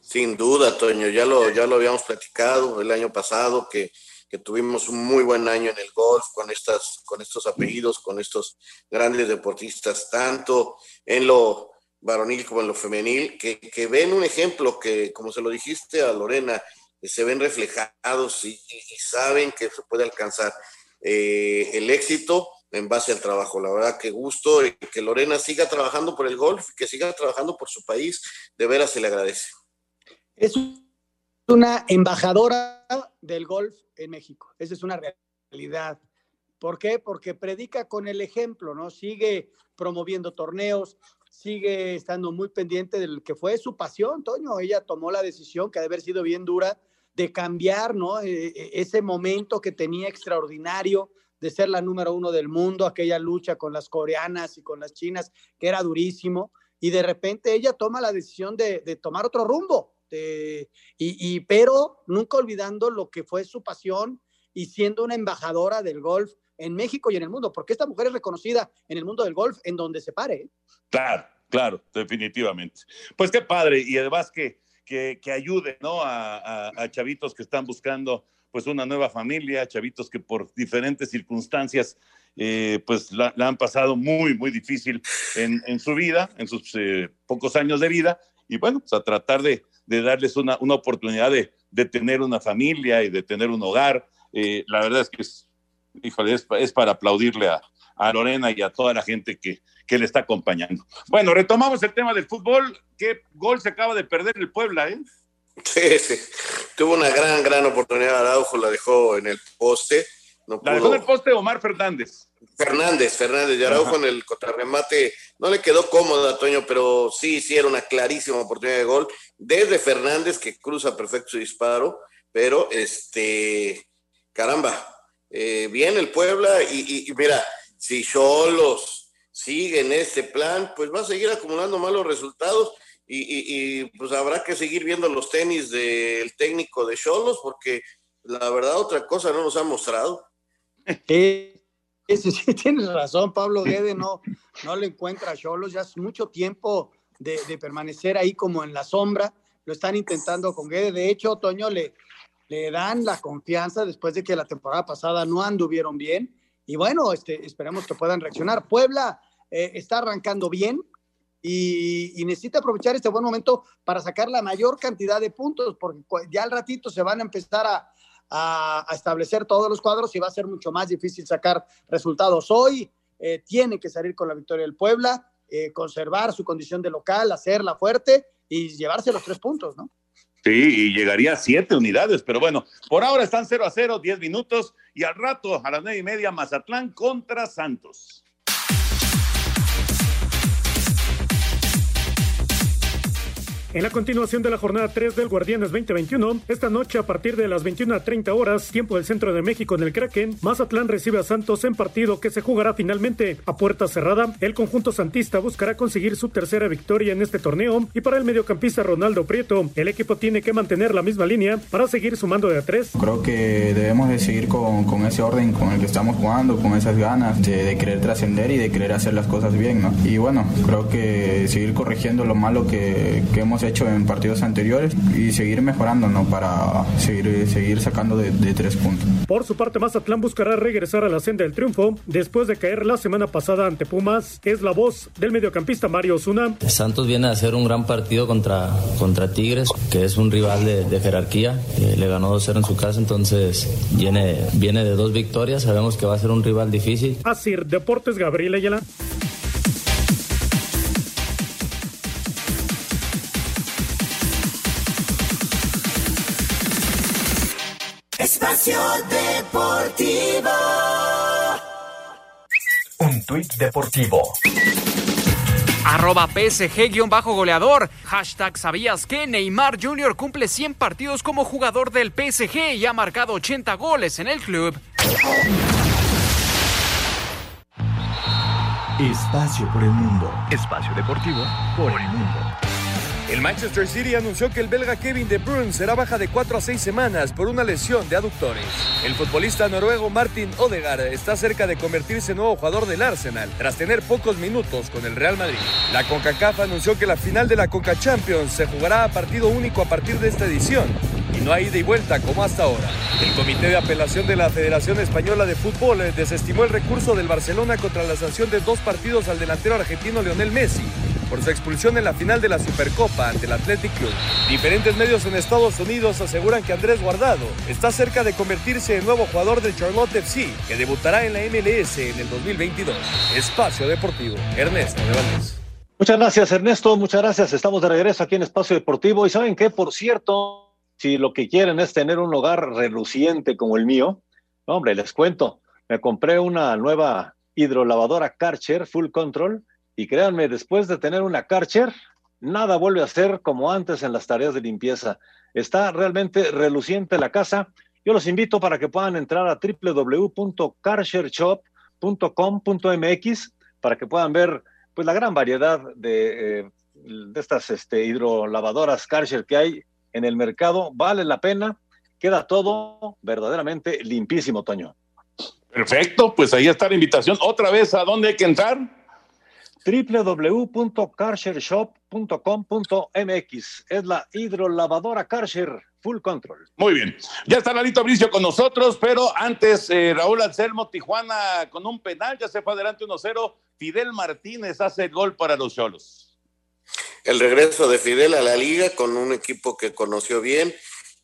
[SPEAKER 11] Sin duda, Toño, ya lo, ya lo habíamos platicado el año pasado que que tuvimos un muy buen año en el golf con, estas, con estos apellidos, con estos grandes deportistas, tanto en lo varonil como en lo femenil, que, que ven un ejemplo que, como se lo dijiste a Lorena, se ven reflejados y, saben que se puede alcanzar eh, el éxito en base al trabajo. La verdad que gusto y que Lorena siga trabajando por el golf, que siga trabajando por su país, de veras se le agradece.
[SPEAKER 12] Es una embajadora del golf en México. Esa es una realidad. ¿Por qué? Porque predica con el ejemplo, ¿no? Sigue promoviendo torneos, sigue estando muy pendiente del que fue su pasión, Toño. Ella tomó la decisión, que ha de haber sido bien dura, de cambiar, ¿no? E, e, ese momento que tenía extraordinario de ser la número uno del mundo, aquella lucha con las coreanas y con las chinas, que era durísimo, y de repente ella toma la decisión de, de tomar otro rumbo, este, y, pero nunca olvidando lo que fue su pasión y siendo una embajadora del golf en México y en el mundo, porque esta mujer es reconocida en el mundo del golf en donde se pare. ¿eh?
[SPEAKER 10] Claro, claro, definitivamente. Pues qué padre, y además que, que, que ayude ¿no? a, chavitos que están buscando pues una nueva familia, chavitos que por diferentes circunstancias eh, pues la, han pasado muy, muy difícil en, en su vida, en sus eh, pocos años de vida, y bueno, pues a tratar de, de darles una, una oportunidad de, de, tener una familia y de tener un hogar. Eh, la verdad es que es, híjole, es, es para aplaudirle a, a, Lorena y a toda la gente que, que le está acompañando. Bueno, retomamos el tema del fútbol. ¿Qué gol se acaba de perder el Puebla, eh?
[SPEAKER 11] Sí, sí. Tuvo una gran, gran oportunidad. Araujo la dejó en el poste.
[SPEAKER 10] No la dejó en el poste Omar Fernández.
[SPEAKER 11] Fernández, Fernández, y Araujo en el contrarremate no le quedó cómodo Toño, pero sí, sí era una clarísima oportunidad de gol desde Fernández que cruza perfecto su disparo, pero este, caramba, eh, bien el Puebla y, mira, si Cholos sigue en este plan, pues va a seguir acumulando malos resultados y, y, y pues habrá que seguir viendo los tenis del técnico de Cholos porque la verdad otra cosa no nos ha mostrado.
[SPEAKER 12] Sí, sí, sí, tienes razón, Pablo Guede no, no le encuentra a Cholos, ya hace mucho tiempo de, de, permanecer ahí como en la sombra, lo están intentando con Guede, de hecho, Toño le, le dan la confianza después de que la temporada pasada no anduvieron bien, y bueno, este, esperemos que puedan reaccionar. Puebla eh, está arrancando bien, y, y, necesita aprovechar este buen momento para sacar la mayor cantidad de puntos, porque ya al ratito se van a empezar a, a, establecer todos los cuadros y va a ser mucho más difícil sacar resultados. Hoy eh, tiene que salir con la victoria del Puebla, eh, conservar su condición de local, hacerla fuerte y llevarse los tres puntos, ¿no?
[SPEAKER 10] Sí, y llegaría a siete unidades, pero bueno, por ahora están 0 a 0, 10 minutos, y al rato, a las nueve y media, Mazatlán contra Santos.
[SPEAKER 14] En la continuación de la jornada 3 del Guardianes 2021, esta noche a partir de las 21.30 horas, tiempo del centro de México en el Kraken, Mazatlán recibe a Santos en partido que se jugará finalmente a puerta cerrada. El conjunto santista buscará conseguir su tercera victoria en este torneo y para el mediocampista Ronaldo Prieto, el equipo tiene que mantener la misma línea para seguir sumando de a tres.
[SPEAKER 28] Creo que debemos de seguir con, con ese orden con el que estamos jugando, con esas ganas de, querer trascender y de querer hacer las cosas bien, ¿no? Y bueno, creo que seguir corrigiendo lo malo que, que hemos hecho en partidos anteriores y seguir mejorando ¿no? para seguir, seguir sacando de, de, tres puntos.
[SPEAKER 14] Por su parte, Mazatlán buscará regresar a la senda del triunfo después de caer la semana pasada ante Pumas. Es la voz del mediocampista Mario Osuna.
[SPEAKER 29] Santos viene a hacer un gran partido contra, contra Tigres, que es un rival de, de jerarquía. Eh, le ganó 2-0 en su casa, entonces viene, viene de dos victorias. Sabemos que va a ser un rival difícil.
[SPEAKER 14] Así, Deportes Gabriel Ayala.
[SPEAKER 15] Espacio Deportivo.
[SPEAKER 16] Un tuit deportivo.
[SPEAKER 2] Arroba PSG-goleador. Hashtag ¿Sabías que Neymar Jr. cumple 100 partidos como jugador del PSG y ha marcado 80 goles en el club?
[SPEAKER 16] Espacio por el mundo. Espacio deportivo por el mundo.
[SPEAKER 30] El Manchester City anunció que el belga Kevin De Bruyne será baja de 4 a 6 semanas por una lesión de aductores. El futbolista noruego Martin Odegaard está cerca de convertirse en nuevo jugador del Arsenal tras tener pocos minutos con el Real Madrid. La CONCACAF anunció que la final de la Conca Champions se jugará a partido único a partir de esta edición y no hay ida y vuelta como hasta ahora. El Comité de Apelación de la Federación Española de Fútbol desestimó el recurso del Barcelona contra la sanción de dos partidos al delantero argentino Lionel Messi por su expulsión en la final de la Supercopa ante el Athletic Club. Diferentes medios en Estados Unidos aseguran que Andrés Guardado está cerca de convertirse en nuevo jugador del Charlotte FC, que debutará en la MLS en el 2022. Espacio Deportivo, Ernesto de Valdés.
[SPEAKER 21] Muchas gracias, Ernesto. Muchas gracias. Estamos de regreso aquí en Espacio Deportivo. Y saben qué, por cierto, si lo que quieren es tener un hogar reluciente como el mío, hombre, les cuento. Me compré una nueva hidrolavadora Karcher Full Control y créanme, después de tener una Karcher, nada vuelve a ser como antes en las tareas de limpieza. Está realmente reluciente la casa. Yo los invito para que puedan entrar a www.karchershop.com.mx para que puedan ver pues la gran variedad de, eh, estas este, hidrolavadoras Karcher que hay en el mercado. Vale la pena. Queda todo verdaderamente limpísimo, Toño.
[SPEAKER 10] Perfecto, pues ahí está la invitación. Otra vez, ¿a dónde hay que entrar?
[SPEAKER 21] www.carshareshop.com.mx es la hidrolavadora Karcher Full Control.
[SPEAKER 10] Muy bien. Ya está Lalito Bricio con nosotros, pero antes eh, Raúl Anselmo Tijuana con un penal, ya se fue adelante 1-0. Fidel Martínez hace el gol para los Cholos.
[SPEAKER 11] El regreso de Fidel a la liga con un equipo que conoció bien,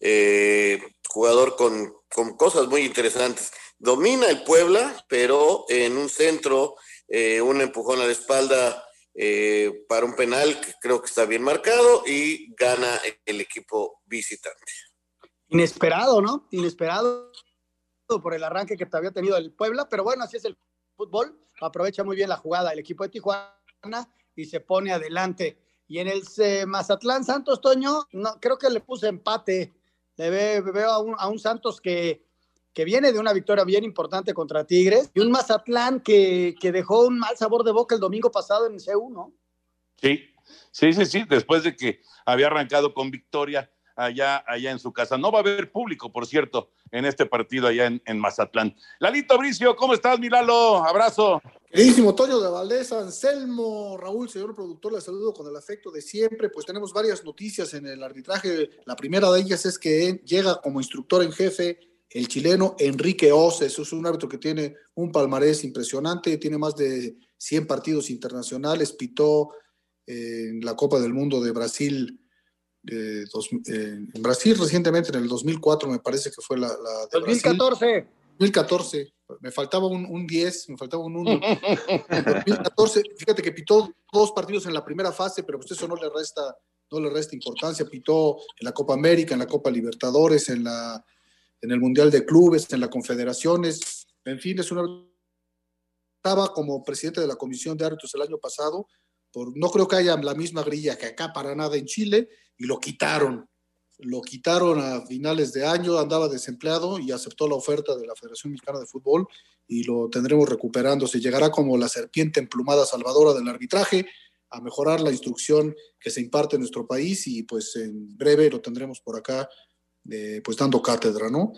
[SPEAKER 11] eh, jugador con, con cosas muy interesantes. Domina el Puebla, pero en un centro eh, un empujón a la espalda eh, para un penal que creo que está bien marcado y gana el equipo visitante.
[SPEAKER 12] Inesperado, ¿no? Inesperado por el arranque que había tenido el Puebla, pero bueno, así es el fútbol. Aprovecha muy bien la jugada el equipo de Tijuana y se pone adelante. Y en el eh, Mazatlán Santos Toño, no, creo que le puse empate. Le ve, veo a un, a un Santos que que viene de una victoria bien importante contra Tigres, y un Mazatlán que, que dejó un mal sabor de boca el domingo pasado en C1, ¿no?
[SPEAKER 10] Sí, sí, sí, sí, después de que había arrancado con victoria allá, allá en su casa. No va a haber público, por cierto, en este partido allá en, en Mazatlán. Lalito Bricio, ¿cómo estás, Milalo? Abrazo.
[SPEAKER 31] Queridísimo Toño de Valdés, Anselmo, Raúl, señor productor, le saludo con el afecto de siempre. Pues tenemos varias noticias en el arbitraje. La primera de ellas es que llega como instructor en jefe el chileno Enrique Oces, es un árbitro que tiene un palmarés impresionante, tiene más de 100 partidos internacionales, pitó en la Copa del Mundo de Brasil eh, dos- eh, en Brasil recientemente, en el 2004 me parece que fue la, la de
[SPEAKER 12] 2014.
[SPEAKER 31] Brasil. 2014, me faltaba un, un 10, me faltaba un 1. En 2014, fíjate que pitó dos partidos en la primera fase, pero pues eso no le resta, no le resta importancia. Pitó en la Copa América, en la Copa Libertadores, en, la, en el Mundial de Clubes, en la Confederaciones. En fin, es una. Estaba como presidente de la Comisión de Árbitros el año pasado. Por, no creo que haya la misma grilla que acá para nada en Chile, y lo quitaron. Lo quitaron a finales de año, andaba desempleado y aceptó la oferta de la Federación Mexicana de Fútbol y lo tendremos recuperando. Se llegará como la serpiente emplumada salvadora del arbitraje a mejorar la instrucción que se imparte en nuestro país y pues en breve lo tendremos por acá pues dando cátedra, ¿no?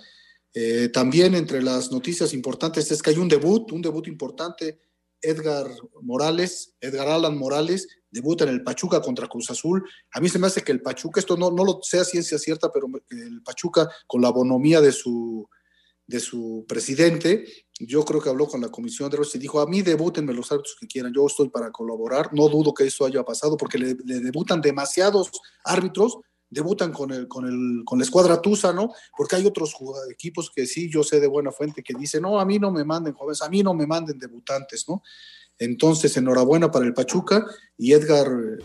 [SPEAKER 31] Eh, también entre las noticias importantes es que hay un debut, un debut importante. Edgar Morales, Edgar Alan Morales, debuta en el Pachuca contra Cruz Azul. A mí se me hace que el Pachuca, esto no, no lo sea ciencia cierta, pero el Pachuca, con la bonomía de su, de su presidente, yo creo que habló con la comisión de árbitros y dijo, a mí debútenme los árbitros que quieran, yo estoy para colaborar. No dudo que eso haya pasado porque le debutan demasiados árbitros debutan con, el, con, el, con la escuadra Tusa, ¿no? Porque hay otros equipos que sí, yo sé de buena fuente, que dicen, no, a mí no me manden jóvenes, a mí no me manden debutantes, ¿no? Entonces, enhorabuena para el Pachuca y Edgar eh,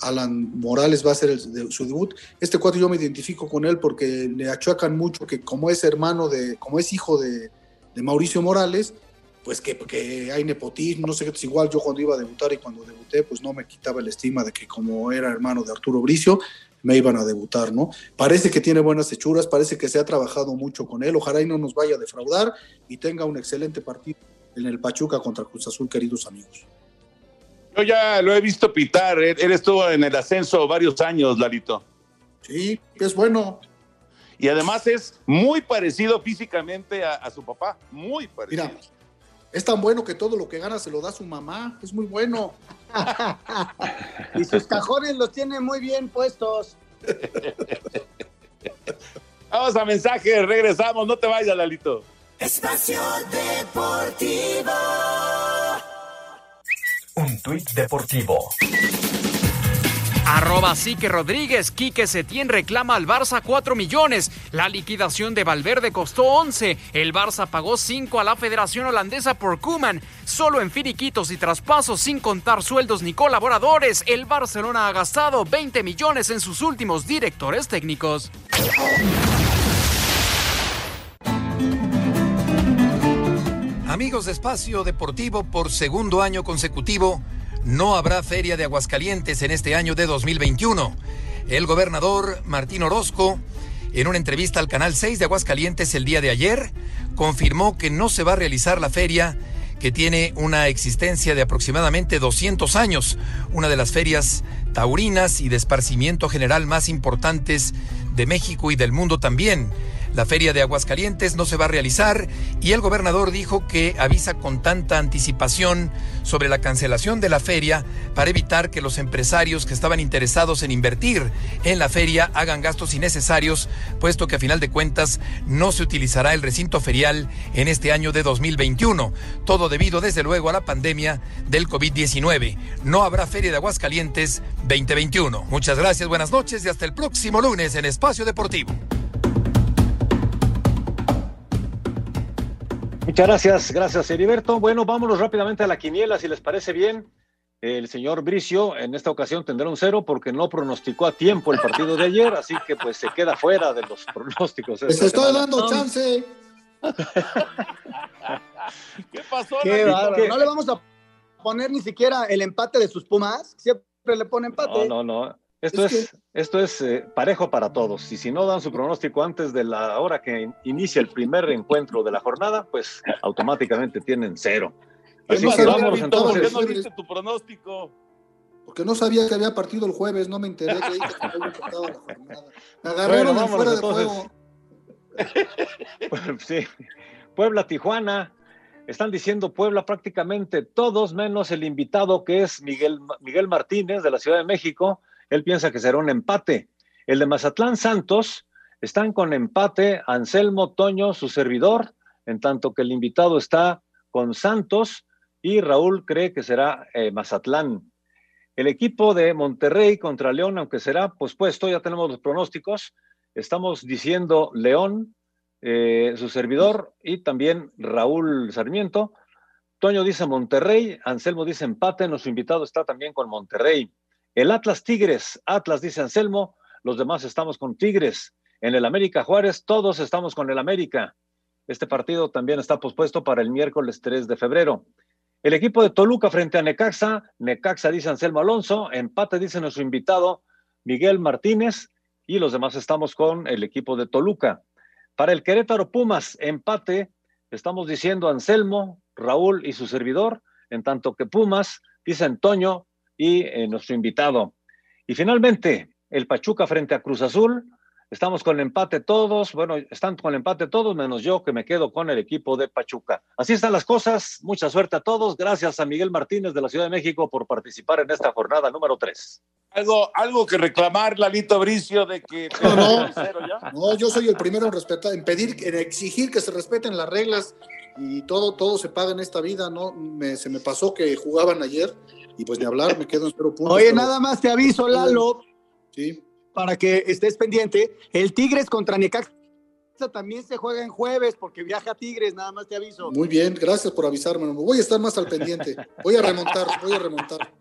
[SPEAKER 31] Alan Morales va a hacer su debut. Este cuadro yo me identifico con él porque le achacan mucho que como es hermano de, como es hijo de, Mauricio Morales, pues que, hay nepotismo, no sé qué, igual yo cuando iba a debutar y cuando debuté, pues no me quitaba el estima de que como era hermano de Arturo Bricio, me iban a debutar, ¿no? Parece que tiene buenas hechuras, parece que se ha trabajado mucho con él, ojalá y no nos vaya a defraudar y tenga un excelente partido en el Pachuca contra Cruz Azul, queridos amigos.
[SPEAKER 10] Yo ya lo he visto pitar. Él, él estuvo en el ascenso varios años, Lalito.
[SPEAKER 31] Sí, es bueno.
[SPEAKER 10] Y además es muy parecido físicamente a, a su papá. Muy parecido.
[SPEAKER 31] Mira, es tan bueno que todo lo que gana se lo da su mamá, es muy bueno.
[SPEAKER 12] Y sus cajones los tiene muy bien puestos.
[SPEAKER 10] Vamos a mensaje, regresamos. No te vayas, Lalito.
[SPEAKER 15] Espacio Deportivo.
[SPEAKER 16] Un tuit deportivo.
[SPEAKER 2] Arroba Sique Rodríguez, Quique Setién reclama al Barça 4 millones. La liquidación de Valverde costó 11. El Barça pagó 5 a la Federación Holandesa por Kuman. Solo en finiquitos y traspasos sin contar sueldos ni colaboradores, el Barcelona ha gastado 20 millones en sus últimos directores técnicos.
[SPEAKER 32] Amigos de Espacio Deportivo, por segundo año consecutivo, no habrá feria de Aguascalientes en este año de 2021. El gobernador Martín Orozco, en una entrevista al Canal 6 de Aguascalientes el día de ayer, confirmó que no se va a realizar la feria que tiene una existencia de aproximadamente 200 años, una de las ferias taurinas y de esparcimiento general más importantes de México y del mundo también. La feria de Aguascalientes no se va a realizar y el gobernador dijo que avisa con tanta anticipación sobre la cancelación de la feria para evitar que los empresarios que estaban interesados en invertir en la feria hagan gastos innecesarios, puesto que a final de cuentas no se utilizará el recinto ferial en este año de 2021. Todo debido desde luego a la pandemia del COVID-19. No habrá feria de Aguascalientes 2021. Muchas gracias, buenas noches y hasta el próximo lunes en Espacio Deportivo.
[SPEAKER 21] Muchas gracias, gracias Heriberto. Bueno, vámonos rápidamente a la quiniela, si les parece bien. El señor Bricio en esta ocasión tendrá un cero porque no pronosticó a tiempo el partido de ayer, así que pues se queda fuera de los pronósticos.
[SPEAKER 31] Les estoy
[SPEAKER 21] semana.
[SPEAKER 31] dando chance.
[SPEAKER 10] ¿Qué pasó,
[SPEAKER 12] Qué. No le vamos a poner ni siquiera el empate de sus Pumas. Siempre le pone empate.
[SPEAKER 21] No, no, no. Esto
[SPEAKER 12] Es
[SPEAKER 21] es, esto es eh, parejo para todos. Y si no dan su pronóstico antes de la hora que in- inicia el primer encuentro de la jornada, pues automáticamente tienen cero. Así
[SPEAKER 31] no
[SPEAKER 21] que vámonos
[SPEAKER 31] Lalito,
[SPEAKER 10] ¿Por qué
[SPEAKER 21] entonces.
[SPEAKER 10] no diste tu pronóstico?
[SPEAKER 31] Porque no sabía que había partido el jueves, no me enteré que dije que había empezado la jornada. Me agarraron
[SPEAKER 21] Bueno,
[SPEAKER 31] en fuera de
[SPEAKER 21] vámonos,
[SPEAKER 31] juego.
[SPEAKER 21] Sí. Puebla, Tijuana. Están diciendo Puebla prácticamente todos, menos el invitado que es Miguel, Miguel Martínez de la Ciudad de México. Él piensa que será un empate. El de Mazatlán Santos están con empate Anselmo Toño, su servidor, en tanto que el invitado está con Santos y Raúl cree que será eh, Mazatlán. El equipo de Monterrey contra León, aunque será pospuesto, ya tenemos los pronósticos. Estamos diciendo León, eh, su servidor y también Raúl Sarmiento. Toño dice Monterrey, Anselmo dice empate, nuestro invitado está también con Monterrey. El Atlas Tigres, Atlas dice Anselmo, los demás estamos con Tigres. En el América Juárez, todos estamos con el América. Este partido también está pospuesto para el miércoles 3 de febrero. El equipo de Toluca frente a Necaxa, Necaxa dice Anselmo Alonso, empate dice nuestro invitado Miguel Martínez y los demás estamos con el equipo de Toluca. Para el Querétaro Pumas, empate, estamos diciendo Anselmo, Raúl y su servidor, en tanto que Pumas dice Antonio y eh, nuestro invitado. Y finalmente, el Pachuca frente a Cruz Azul, Estamos con el empate todos, bueno, están con el empate todos, menos yo que me quedo con el equipo de Pachuca. Así están las cosas, mucha suerte a todos. Gracias a Miguel Martínez de la Ciudad de México por participar en esta jornada número 3.
[SPEAKER 10] Algo, algo que reclamar, Lalito Bricio, de que...
[SPEAKER 31] No, no, no, yo soy el primero en respetar, en pedir, en exigir que se respeten las reglas y todo, todo se paga en esta vida, ¿no? se me pasó que jugaban ayer y pues ni hablar, me quedo en cero puntos.
[SPEAKER 12] Oye, nada más te aviso, Lalo. Sí para que estés pendiente. El Tigres contra Necaxa también se juega en jueves porque viaja a Tigres, nada más te aviso.
[SPEAKER 31] Muy bien, gracias por avisarme. Voy a estar más al pendiente. Voy a remontar, voy a remontar.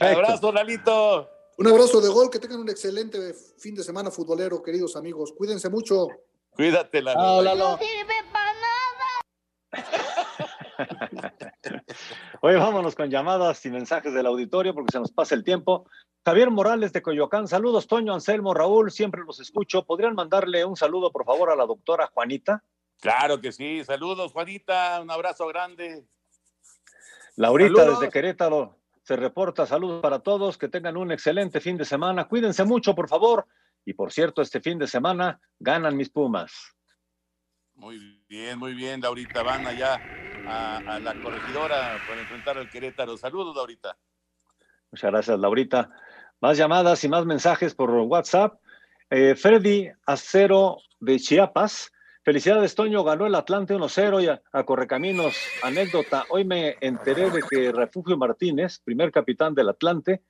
[SPEAKER 10] Abrazo, Lalito.
[SPEAKER 31] Un abrazo de gol, que tengan un excelente fin de semana futbolero, queridos amigos. Cuídense mucho.
[SPEAKER 10] Cuídate, Lalo.
[SPEAKER 31] Ah, Lalo.
[SPEAKER 15] No sirve para
[SPEAKER 21] nada. Hoy vámonos con llamadas y mensajes del auditorio porque se nos pasa el tiempo. Javier Morales de Coyoacán, saludos Toño, Anselmo, Raúl, siempre los escucho. ¿Podrían mandarle un saludo, por favor, a la doctora Juanita?
[SPEAKER 10] Claro que sí, saludos Juanita, un abrazo grande.
[SPEAKER 21] Laurita desde Querétaro se reporta, saludos para todos, que tengan un excelente fin de semana, cuídense mucho, por favor. Y por cierto, este fin de semana ganan mis Pumas.
[SPEAKER 10] Muy bien, muy bien, Laurita, van allá a, a la corregidora para enfrentar al Querétaro. Saludos, Laurita.
[SPEAKER 21] Muchas gracias, Laurita. Más llamadas y más mensajes por WhatsApp. Eh, Freddy Acero de Chiapas. Felicidades, Toño. Ganó el Atlante 1-0 y a, Correcaminos. Anécdota. Hoy me enteré de que Refugio Martínez, primer capitán del Atlante,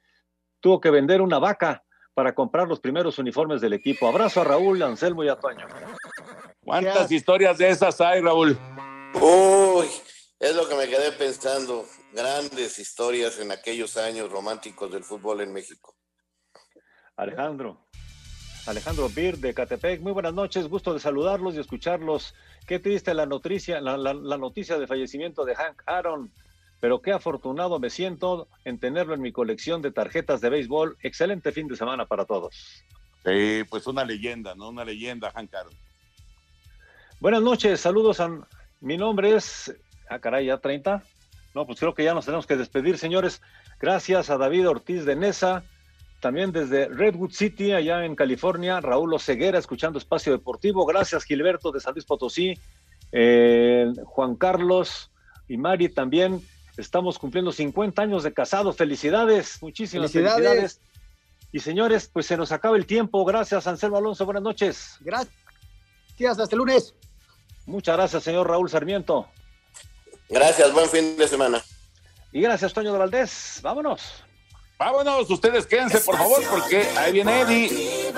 [SPEAKER 21] tuvo que vender una vaca para comprar los primeros uniformes del equipo. Abrazo a Raúl, Anselmo y a Toño.
[SPEAKER 10] ¿Cuántas historias de esas hay, Raúl?
[SPEAKER 11] Uy, es lo que me quedé pensando grandes historias en aquellos años románticos del fútbol en México.
[SPEAKER 21] Alejandro. Alejandro Bir de Catepec, muy buenas noches, gusto de saludarlos y escucharlos. Qué triste la noticia, la, noticia de fallecimiento de Hank Aaron, pero qué afortunado me siento en tenerlo en mi colección de tarjetas de béisbol. Excelente fin de semana para todos.
[SPEAKER 10] Sí, pues una leyenda, ¿no? Una leyenda, Hank Aaron.
[SPEAKER 21] Buenas noches, saludos a... Mi nombre es... Ah, caray, ya 30. No, pues creo que ya nos tenemos que despedir, señores. Gracias a David Ortiz de Nesa, también desde Redwood City, allá en California, Raúl Oseguera, escuchando Espacio Deportivo. Gracias, Gilberto de San Luis Potosí, eh, Juan Carlos y Mari también. Estamos cumpliendo 50 años de casado. Felicidades, muchísimas felicidades. Y señores, pues se nos acaba el tiempo. Gracias, Anselmo Alonso. Buenas noches.
[SPEAKER 12] Gracias. Hasta el lunes.
[SPEAKER 21] Muchas gracias, señor Raúl Sarmiento.
[SPEAKER 11] Gracias, buen fin de semana.
[SPEAKER 21] Y gracias, Toño de Valdés. Vámonos.
[SPEAKER 10] Vámonos, ustedes quédense, por favor, porque ahí viene Eddie.